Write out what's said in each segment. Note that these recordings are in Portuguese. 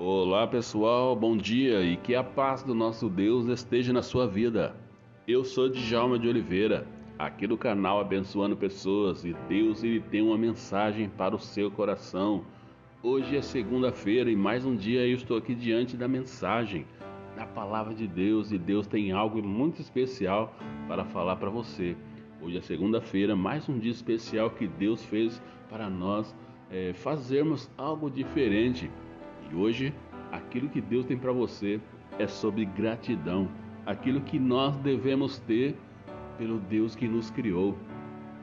Olá pessoal, bom dia e que a paz do nosso Deus esteja na sua vida. Eu sou Djalma de Oliveira, aqui do canal Abençoando Pessoas e Deus ele tem uma mensagem para o seu coração. Hoje é segunda-feira e mais um dia eu estou aqui diante da mensagem da palavra de Deus e Deus tem algo muito especial para falar para você. Hoje é segunda-feira, mais um dia especial que Deus fez para nós é, fazermos algo diferente. E hoje, aquilo que Deus tem para você é sobre gratidão, aquilo que nós devemos ter pelo Deus que nos criou.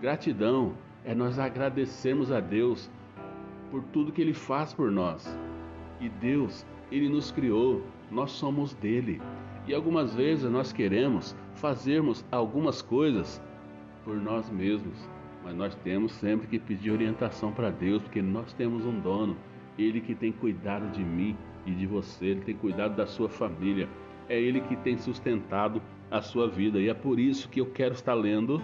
Gratidão é nós agradecermos a Deus por tudo que Ele faz por nós. E Deus, Ele nos criou, nós somos dele. E algumas vezes nós queremos fazermos algumas coisas por nós mesmos, mas nós temos sempre que pedir orientação para Deus, porque nós temos um dono, Ele que tem cuidado de mim e de você, Ele tem cuidado da sua família, é Ele que tem sustentado a sua vida, e é por isso que eu quero estar lendo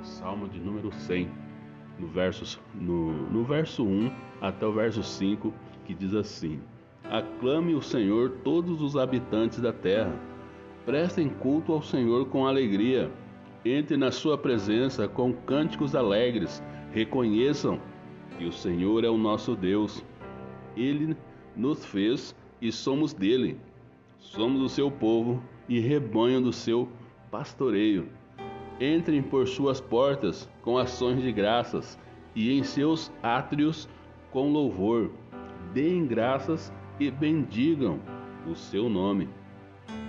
o Salmo de número 100, no verso, no, no verso 1 até o verso 5, que diz assim: Aclame o Senhor todos os habitantes da terra, prestem culto ao Senhor com alegria. Entre na sua presença com cânticos alegres. Reconheçam que o Senhor é o nosso Deus. Ele nos fez e somos dele. Somos o seu povo e rebanho do seu pastoreio. Entrem por suas portas com ações de graças e em seus átrios com louvor. Deem graças e bendigam o seu nome,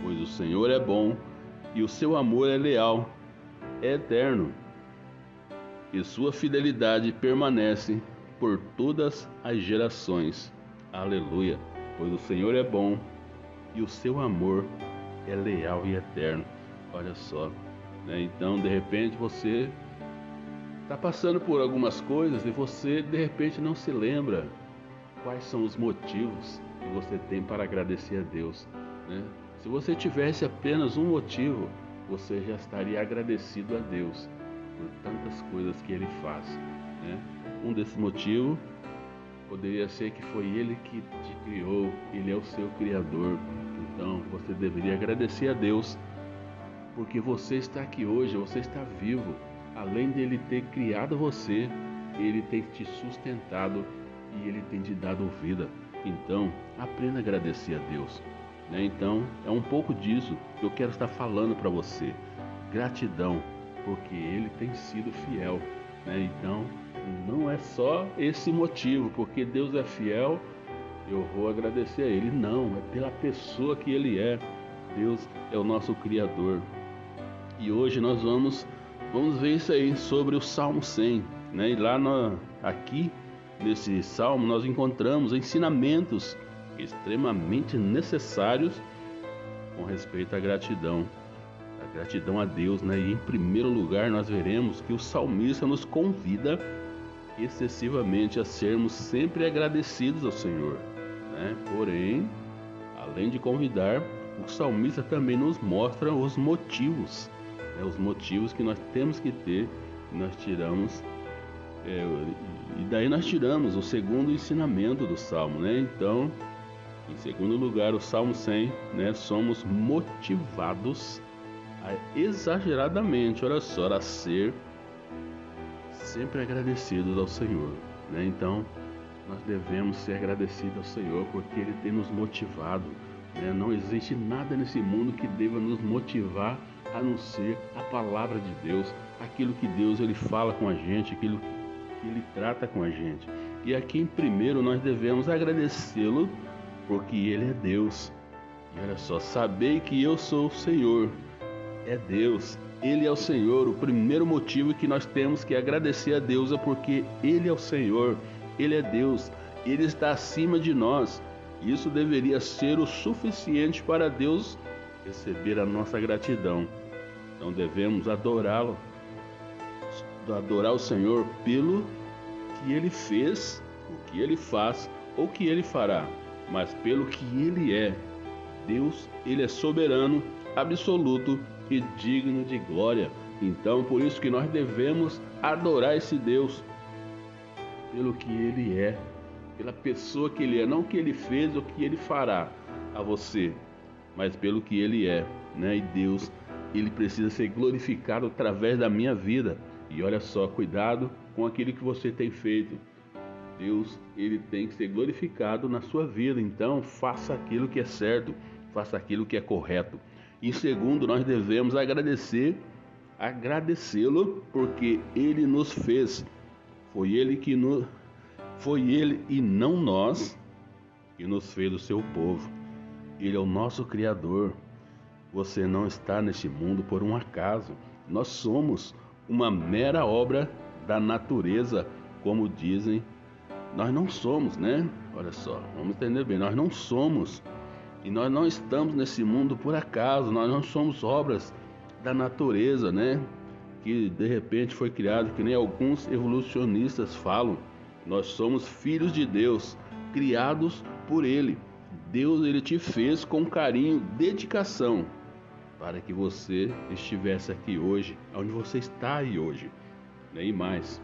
pois o Senhor é bom e o seu amor é leal é eterno e sua fidelidade permanece por todas as gerações. Aleluia! Pois o Senhor é bom e o seu amor é leal e eterno. Olha só, né? então de repente você está passando por algumas coisas e você de repente não se lembra quais são os motivos que você tem para agradecer a Deus. Né? Se você tivesse apenas um motivo, você já estaria agradecido a Deus por tantas coisas que Ele faz. Né? Um desses motivos poderia ser que foi Ele que te criou, Ele é o seu Criador. Então você deveria agradecer a Deus porque você está aqui hoje, você está vivo. Além dele ter criado você, ele tem te sustentado e ele tem te dado vida. Então, aprenda a agradecer a Deus. Né? Então, é um pouco disso que eu quero estar falando para você. Gratidão, porque Ele tem sido fiel. Né? Então, não é só esse motivo, porque Deus é fiel, eu vou agradecer a Ele. Não, é pela pessoa que Ele é. Deus é o nosso Criador. E hoje nós vamos, vamos ver isso aí sobre o Salmo 100. Né? E lá no, aqui, nesse salmo, nós encontramos ensinamentos extremamente necessários com respeito à gratidão. A gratidão a Deus, né? E em primeiro lugar, nós veremos que o salmista nos convida excessivamente a sermos sempre agradecidos ao Senhor, né? Porém, além de convidar, o salmista também nos mostra os motivos, né? os motivos que nós temos que ter, nós tiramos é, e daí nós tiramos o segundo ensinamento do salmo, né? Então, em segundo lugar, o Salmo 100, né, somos motivados a, exageradamente, olha só, a ser sempre agradecidos ao Senhor. Né? Então, nós devemos ser agradecidos ao Senhor porque Ele tem nos motivado. Né? Não existe nada nesse mundo que deva nos motivar a não ser a palavra de Deus, aquilo que Deus ele fala com a gente, aquilo que Ele trata com a gente. E aqui em primeiro nós devemos agradecê-lo porque Ele é Deus. E olha só, sabei que eu sou o Senhor, é Deus, Ele é o Senhor. O primeiro motivo que nós temos que agradecer a Deus é porque Ele é o Senhor, Ele é Deus, Ele está acima de nós. Isso deveria ser o suficiente para Deus receber a nossa gratidão. Então devemos adorá-lo, adorar o Senhor pelo que Ele fez, o que Ele faz ou o que Ele fará mas pelo que ele é. Deus, ele é soberano, absoluto e digno de glória. Então, por isso que nós devemos adorar esse Deus pelo que ele é, pela pessoa que ele é, não que ele fez ou que ele fará a você, mas pelo que ele é, né? E Deus, ele precisa ser glorificado através da minha vida. E olha só, cuidado com aquilo que você tem feito. Deus, ele tem que ser glorificado na sua vida. Então, faça aquilo que é certo, faça aquilo que é correto. E segundo, nós devemos agradecer, agradecê-lo porque ele nos fez. Foi ele que nos foi ele e não nós que nos fez o seu povo. Ele é o nosso criador. Você não está neste mundo por um acaso. Nós somos uma mera obra da natureza, como dizem. Nós não somos, né? Olha só, vamos entender bem. Nós não somos e nós não estamos nesse mundo por acaso. Nós não somos obras da natureza, né? Que de repente foi criado, que nem alguns evolucionistas falam. Nós somos filhos de Deus, criados por Ele. Deus ele te fez com carinho, dedicação, para que você estivesse aqui hoje, onde você está aí hoje. Nem mais.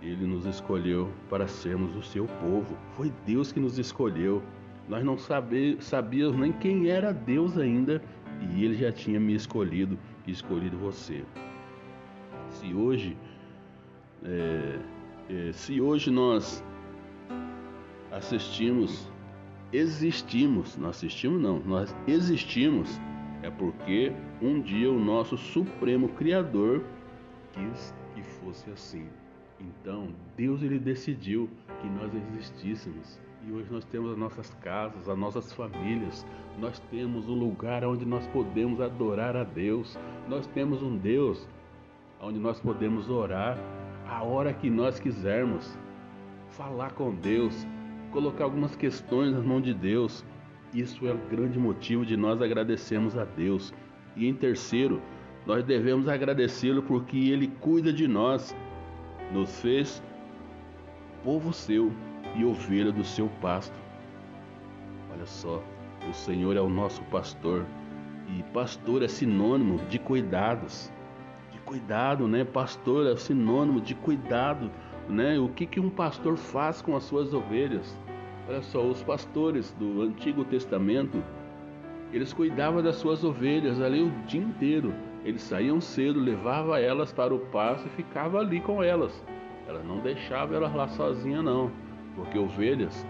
Ele nos escolheu para sermos o seu povo. Foi Deus que nos escolheu. Nós não sabíamos nem quem era Deus ainda, e Ele já tinha me escolhido e escolhido você. Se hoje, é, é, se hoje nós assistimos, existimos, não assistimos não, nós existimos, é porque um dia o nosso Supremo Criador quis que fosse assim. Então, Deus ele decidiu que nós existíssemos. E hoje nós temos as nossas casas, as nossas famílias, nós temos um lugar onde nós podemos adorar a Deus, nós temos um Deus onde nós podemos orar a hora que nós quisermos, falar com Deus, colocar algumas questões nas mãos de Deus. Isso é o grande motivo de nós agradecermos a Deus. E em terceiro, nós devemos agradecê-lo porque Ele cuida de nós, nos fez povo seu e ovelha do seu pasto. Olha só, o Senhor é o nosso pastor e pastor é sinônimo de cuidados, de cuidado, né? Pastor é sinônimo de cuidado, né? O que que um pastor faz com as suas ovelhas? Olha só, os pastores do Antigo Testamento, eles cuidavam das suas ovelhas ali o dia inteiro. Eles saíam cedo, levavam elas para o pasto e ficavam ali com elas. Elas não deixavam elas lá sozinhas não, porque ovelhas,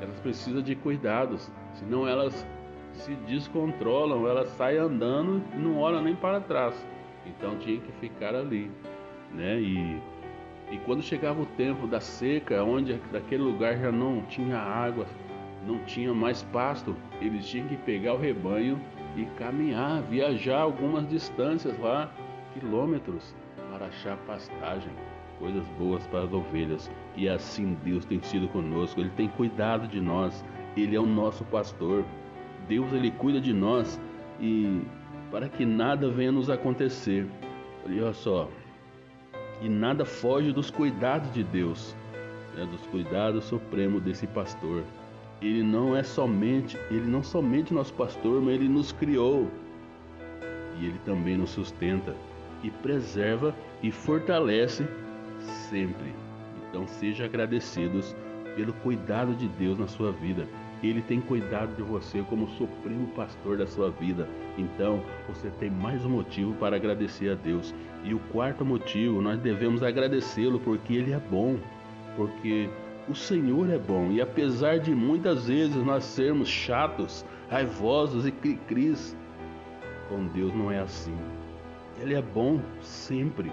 elas precisam de cuidados, senão elas se descontrolam, elas saem andando e não olham nem para trás. Então tinha que ficar ali, né? E e quando chegava o tempo da seca, onde daquele lugar já não tinha água, não tinha mais pasto, eles tinham que pegar o rebanho e caminhar, viajar algumas distâncias lá, quilômetros, para achar pastagem, coisas boas para as ovelhas. E assim Deus tem sido conosco, Ele tem cuidado de nós, Ele é o nosso pastor. Deus ele cuida de nós e para que nada venha nos acontecer. Olha só, e nada foge dos cuidados de Deus, né, dos cuidados supremos desse pastor. Ele não é somente, ele não somente nosso pastor, mas ele nos criou. E ele também nos sustenta e preserva e fortalece sempre. Então seja agradecidos pelo cuidado de Deus na sua vida. Ele tem cuidado de você como supremo pastor da sua vida. Então, você tem mais um motivo para agradecer a Deus. E o quarto motivo, nós devemos agradecê-lo porque ele é bom. Porque o Senhor é bom. E apesar de muitas vezes nós sermos chatos, raivosos e cri-cris, com Deus não é assim. Ele é bom sempre.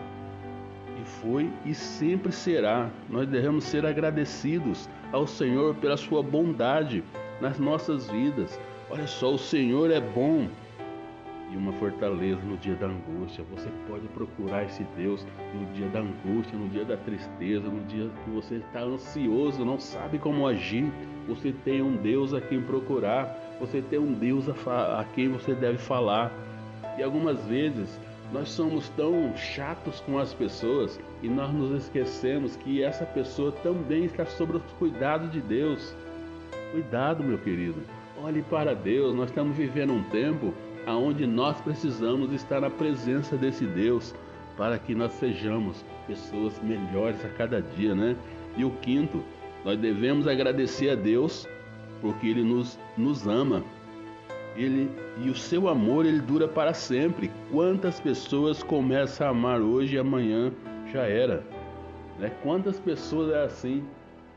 Foi e sempre será. Nós devemos ser agradecidos ao Senhor pela sua bondade nas nossas vidas. Olha só, o Senhor é bom e uma fortaleza no dia da angústia. Você pode procurar esse Deus no dia da angústia, no dia da tristeza, no dia que você está ansioso, não sabe como agir. Você tem um Deus a quem procurar, você tem um Deus a, a quem você deve falar. E algumas vezes nós somos tão chatos com as pessoas e nós nos esquecemos que essa pessoa também está sob os cuidados de Deus. Cuidado, meu querido. Olhe para Deus. Nós estamos vivendo um tempo onde nós precisamos estar na presença desse Deus para que nós sejamos pessoas melhores a cada dia, né? E o quinto, Nós devemos agradecer a Deus porque Ele nos, nos ama. Ele e o seu amor ele dura para sempre. Quantas pessoas começam a amar hoje e amanhã já era, né? Quantas pessoas é assim?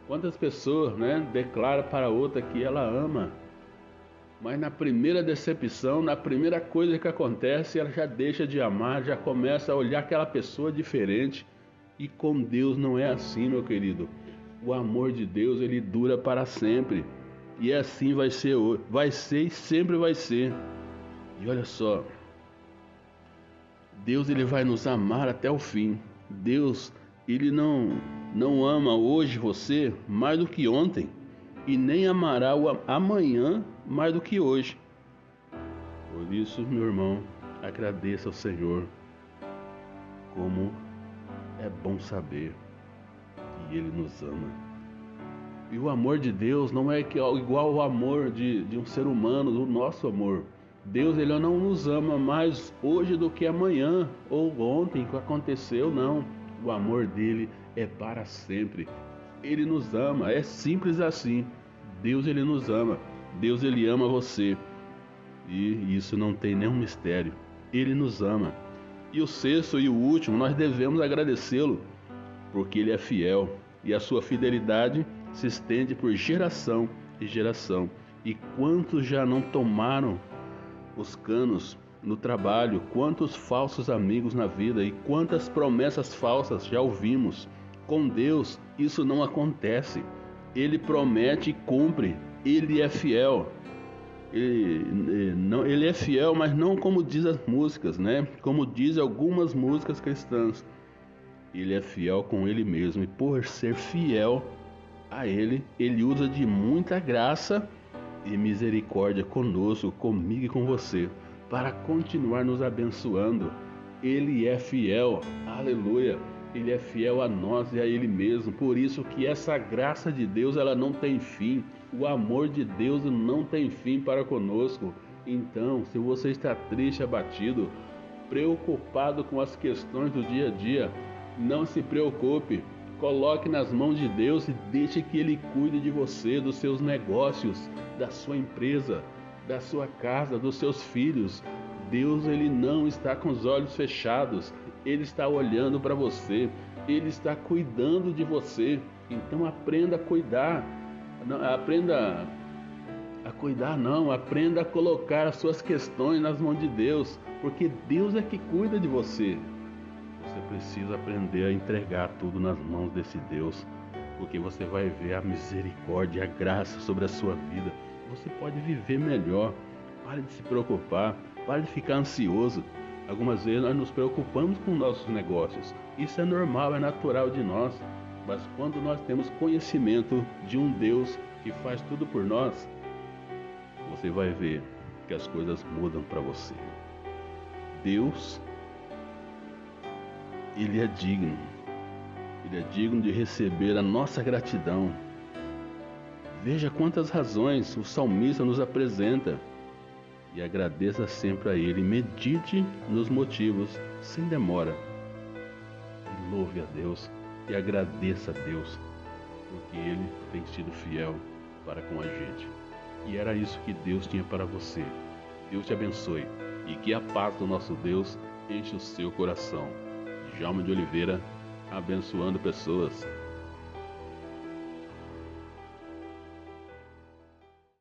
Quantas pessoas, né, declara para outra que ela ama, mas na primeira decepção, na primeira coisa que acontece, ela já deixa de amar, já começa a olhar aquela pessoa diferente. E com Deus não é assim, meu querido. O amor de Deus ele dura para sempre. E assim vai ser hoje, vai ser e sempre vai ser. E olha só, Deus ele vai nos amar até o fim. Deus ele não não ama hoje você mais do que ontem e nem amará o amanhã mais do que hoje. Por isso, meu irmão, agradeça ao Senhor. Como é bom saber que Ele nos ama. E o amor de Deus não é igual ao amor de, de um ser humano, do nosso amor. Deus ele não nos ama mais hoje do que amanhã ou ontem que aconteceu, não. O amor dele é para sempre. Ele nos ama, é simples assim. Deus ele nos ama. Deus ele ama você. E isso não tem nenhum mistério. Ele nos ama. E o sexto e o último, nós devemos agradecê-lo, porque ele é fiel e a sua fidelidade se estende por geração e geração. E quantos já não tomaram os canos no trabalho, quantos falsos amigos na vida e quantas promessas falsas já ouvimos. Com Deus isso não acontece. Ele promete e cumpre. Ele é fiel. Ele, não, ele é fiel, mas não como diz as músicas, né? Como diz algumas músicas cristãs. Ele é fiel com ele mesmo e por ser fiel, a Ele, Ele usa de muita graça e misericórdia conosco, comigo e com você, para continuar nos abençoando. Ele é fiel, aleluia. Ele é fiel a nós e a Ele mesmo. Por isso que essa graça de Deus ela não tem fim. O amor de Deus não tem fim para conosco. Então, se você está triste, abatido, preocupado com as questões do dia a dia, não se preocupe, Coloque nas mãos de Deus e deixe que Ele cuide de você, dos seus negócios, da sua empresa, da sua casa, dos seus filhos. Deus ele não está com os olhos fechados, ele está olhando para você, ele está cuidando de você. Então aprenda a cuidar, aprenda a cuidar não, aprenda a colocar as suas questões nas mãos de Deus, porque Deus é que cuida de você. Você precisa aprender a entregar tudo nas mãos desse Deus, porque você vai ver a misericórdia, a graça sobre a sua vida. Você pode viver melhor. Pare de se preocupar, pare de ficar ansioso. Algumas vezes nós nos preocupamos com nossos negócios. Isso é normal, é natural de nós. Mas quando nós temos conhecimento de um Deus que faz tudo por nós, você vai ver que as coisas mudam para você. Deus ele é digno. Ele é digno de receber a nossa gratidão. Veja quantas razões o salmista nos apresenta e agradeça sempre a Ele. Medite nos motivos, sem demora. E louve a Deus e agradeça a Deus, porque Ele tem sido fiel para com a gente. E era isso que Deus tinha para você. Deus te abençoe e que a paz do nosso Deus enche o seu coração. Djalma de Oliveira, abençoando pessoas.